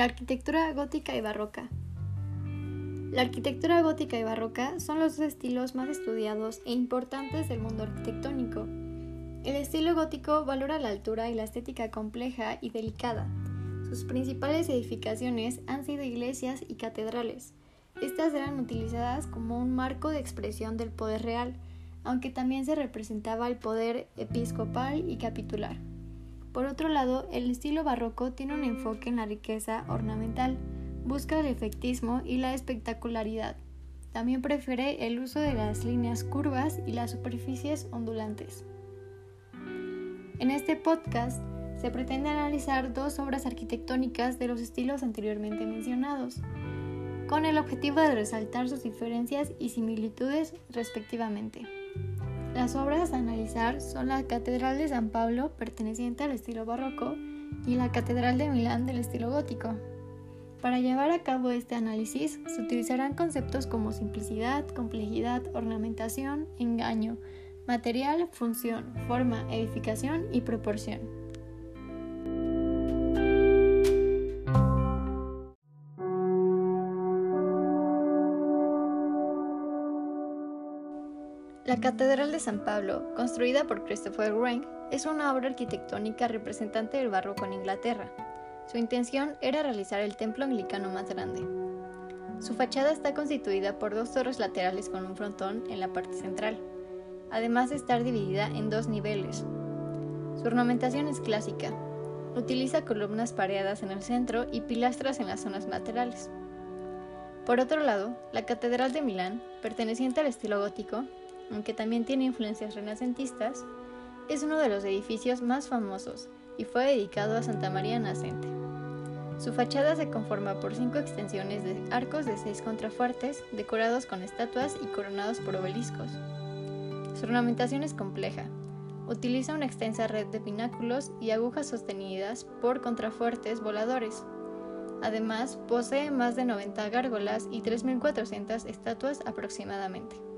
La arquitectura gótica y barroca. La arquitectura gótica y barroca son los dos estilos más estudiados e importantes del mundo arquitectónico. El estilo gótico valora la altura y la estética compleja y delicada. Sus principales edificaciones han sido iglesias y catedrales. Estas eran utilizadas como un marco de expresión del poder real, aunque también se representaba el poder episcopal y capitular. Por otro lado, el estilo barroco tiene un enfoque en la riqueza ornamental, busca el efectismo y la espectacularidad. También prefiere el uso de las líneas curvas y las superficies ondulantes. En este podcast se pretende analizar dos obras arquitectónicas de los estilos anteriormente mencionados, con el objetivo de resaltar sus diferencias y similitudes respectivamente. Las obras a analizar son la Catedral de San Pablo, perteneciente al estilo barroco, y la Catedral de Milán del estilo gótico. Para llevar a cabo este análisis se utilizarán conceptos como simplicidad, complejidad, ornamentación, engaño, material, función, forma, edificación y proporción. La Catedral de San Pablo, construida por Christopher Wren, es una obra arquitectónica representante del barroco en Inglaterra. Su intención era realizar el templo anglicano más grande. Su fachada está constituida por dos torres laterales con un frontón en la parte central, además de estar dividida en dos niveles. Su ornamentación es clásica. Utiliza columnas pareadas en el centro y pilastras en las zonas laterales. Por otro lado, la Catedral de Milán, perteneciente al estilo gótico, aunque también tiene influencias renacentistas, es uno de los edificios más famosos y fue dedicado a Santa María Nacente. Su fachada se conforma por cinco extensiones de arcos de seis contrafuertes decorados con estatuas y coronados por obeliscos. Su ornamentación es compleja. Utiliza una extensa red de pináculos y agujas sostenidas por contrafuertes voladores. Además, posee más de 90 gárgolas y 3.400 estatuas aproximadamente.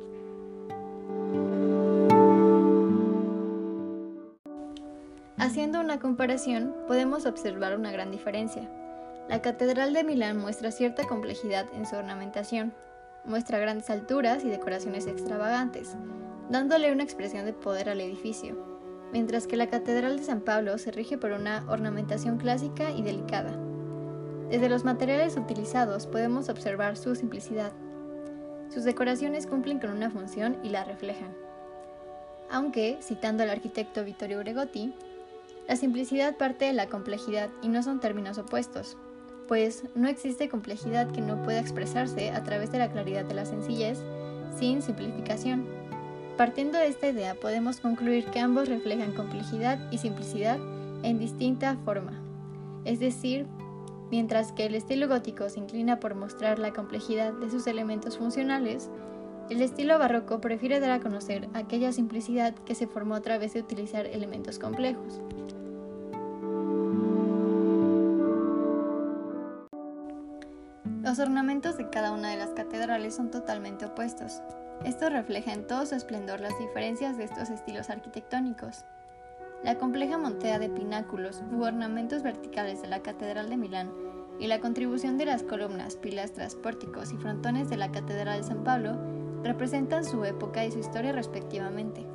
Haciendo una comparación, podemos observar una gran diferencia. La Catedral de Milán muestra cierta complejidad en su ornamentación, muestra grandes alturas y decoraciones extravagantes, dándole una expresión de poder al edificio, mientras que la Catedral de San Pablo se rige por una ornamentación clásica y delicada. Desde los materiales utilizados podemos observar su simplicidad. Sus decoraciones cumplen con una función y la reflejan. Aunque, citando al arquitecto Vittorio Gregotti, la simplicidad parte de la complejidad y no son términos opuestos, pues no existe complejidad que no pueda expresarse a través de la claridad de la sencillez sin simplificación. Partiendo de esta idea podemos concluir que ambos reflejan complejidad y simplicidad en distinta forma, es decir, mientras que el estilo gótico se inclina por mostrar la complejidad de sus elementos funcionales, el estilo barroco prefiere dar a conocer aquella simplicidad que se formó a través de utilizar elementos complejos. Los ornamentos de cada una de las catedrales son totalmente opuestos. Esto refleja en todo su esplendor las diferencias de estos estilos arquitectónicos. La compleja montea de pináculos u ornamentos verticales de la Catedral de Milán y la contribución de las columnas, pilastras, pórticos y frontones de la Catedral de San Pablo representan su época y su historia respectivamente.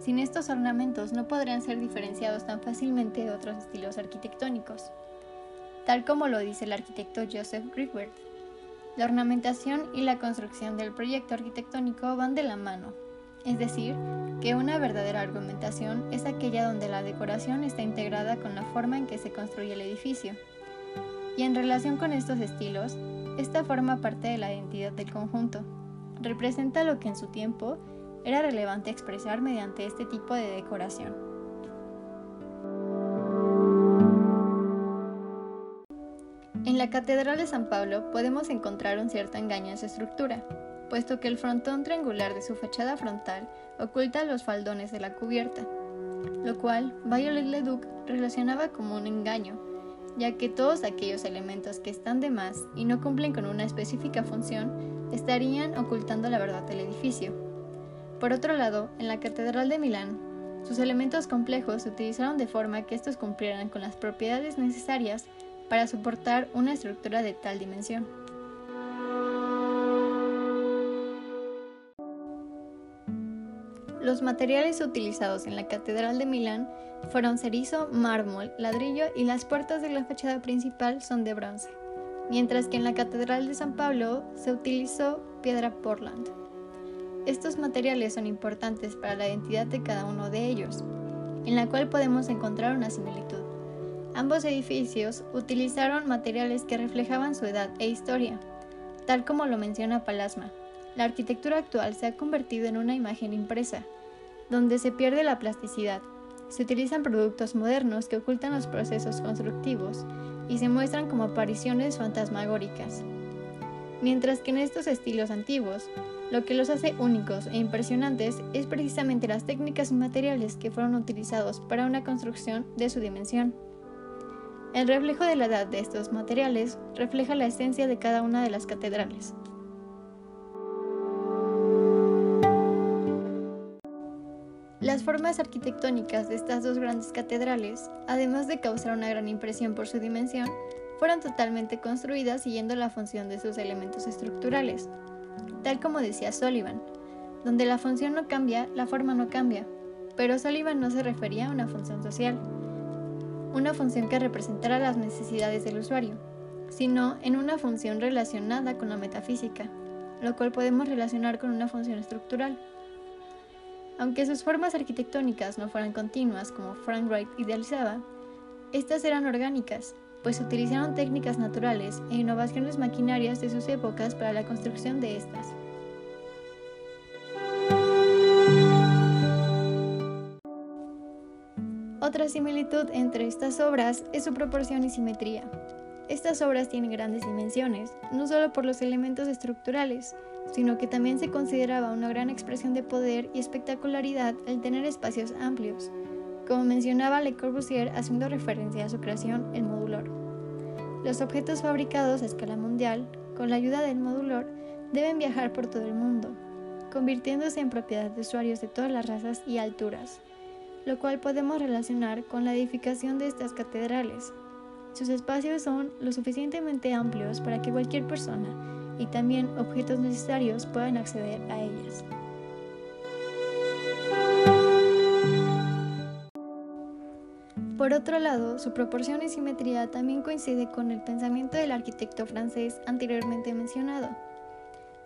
Sin estos ornamentos no podrían ser diferenciados tan fácilmente de otros estilos arquitectónicos tal como lo dice el arquitecto Joseph. La ornamentación y la construcción del proyecto arquitectónico van de la mano, es decir, que una verdadera argumentación es aquella donde la decoración está integrada con la forma en que se construye el edificio. Y en relación con estos estilos, esta forma parte de la identidad del conjunto. Representa lo que en su tiempo era relevante expresar mediante este tipo de decoración. La Catedral de San Pablo podemos encontrar un cierto engaño en su estructura, puesto que el frontón triangular de su fachada frontal oculta los faldones de la cubierta, lo cual Violet Leduc relacionaba como un engaño, ya que todos aquellos elementos que están de más y no cumplen con una específica función estarían ocultando la verdad del edificio. Por otro lado, en la Catedral de Milán, sus elementos complejos se utilizaron de forma que estos cumplieran con las propiedades necesarias para soportar una estructura de tal dimensión. Los materiales utilizados en la Catedral de Milán fueron cerizo, mármol, ladrillo y las puertas de la fachada principal son de bronce, mientras que en la Catedral de San Pablo se utilizó piedra Portland. Estos materiales son importantes para la identidad de cada uno de ellos, en la cual podemos encontrar una similitud. Ambos edificios utilizaron materiales que reflejaban su edad e historia, tal como lo menciona Palasma. La arquitectura actual se ha convertido en una imagen impresa, donde se pierde la plasticidad. Se utilizan productos modernos que ocultan los procesos constructivos y se muestran como apariciones fantasmagóricas. Mientras que en estos estilos antiguos, lo que los hace únicos e impresionantes es precisamente las técnicas y materiales que fueron utilizados para una construcción de su dimensión. El reflejo de la edad de estos materiales refleja la esencia de cada una de las catedrales. Las formas arquitectónicas de estas dos grandes catedrales, además de causar una gran impresión por su dimensión, fueron totalmente construidas siguiendo la función de sus elementos estructurales, tal como decía Sullivan, donde la función no cambia, la forma no cambia, pero Sullivan no se refería a una función social, una función que representara las necesidades del usuario, sino en una función relacionada con la metafísica, lo cual podemos relacionar con una función estructural. Aunque sus formas arquitectónicas no fueran continuas como Frank Wright idealizaba, estas eran orgánicas, pues utilizaron técnicas naturales e innovaciones maquinarias de sus épocas para la construcción de estas. Otra similitud entre estas obras es su proporción y simetría. Estas obras tienen grandes dimensiones, no solo por los elementos estructurales, sino que también se consideraba una gran expresión de poder y espectacularidad al tener espacios amplios, como mencionaba Le Corbusier haciendo referencia a su creación, el modulor. Los objetos fabricados a escala mundial, con la ayuda del modulor, deben viajar por todo el mundo, convirtiéndose en propiedad de usuarios de todas las razas y alturas, lo cual podemos relacionar con la edificación de estas catedrales. Sus espacios son lo suficientemente amplios para que cualquier persona y también objetos necesarios puedan acceder a ellas. Por otro lado, su proporción y simetría también coincide con el pensamiento del arquitecto francés anteriormente mencionado.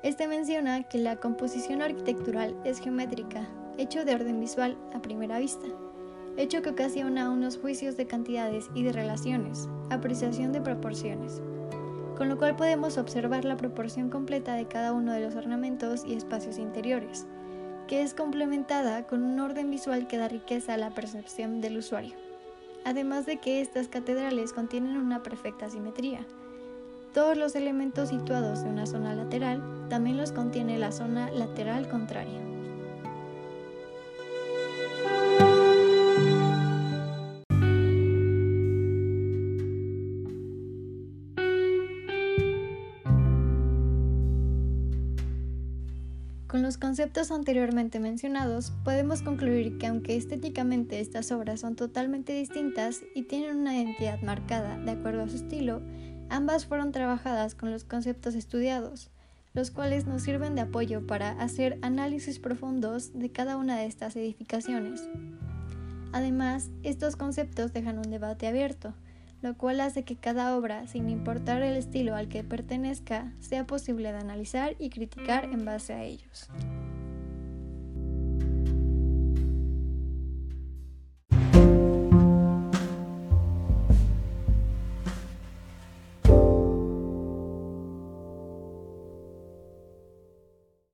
Este menciona que la composición arquitectural es geométrica, hecho de orden visual a primera vista, hecho que ocasiona unos juicios de cantidades y de relaciones, apreciación de proporciones con lo cual podemos observar la proporción completa de cada uno de los ornamentos y espacios interiores, que es complementada con un orden visual que da riqueza a la percepción del usuario. Además de que estas catedrales contienen una perfecta simetría. Todos los elementos situados en una zona lateral también los contiene la zona lateral contraria. Los conceptos anteriormente mencionados, podemos concluir que aunque estéticamente estas obras son totalmente distintas y tienen una identidad marcada de acuerdo a su estilo, ambas fueron trabajadas con los conceptos estudiados, los cuales nos sirven de apoyo para hacer análisis profundos de cada una de estas edificaciones. Además, estos conceptos dejan un debate abierto, lo cual hace que cada obra, sin importar el estilo al que pertenezca, sea posible de analizar y criticar en base a ellos.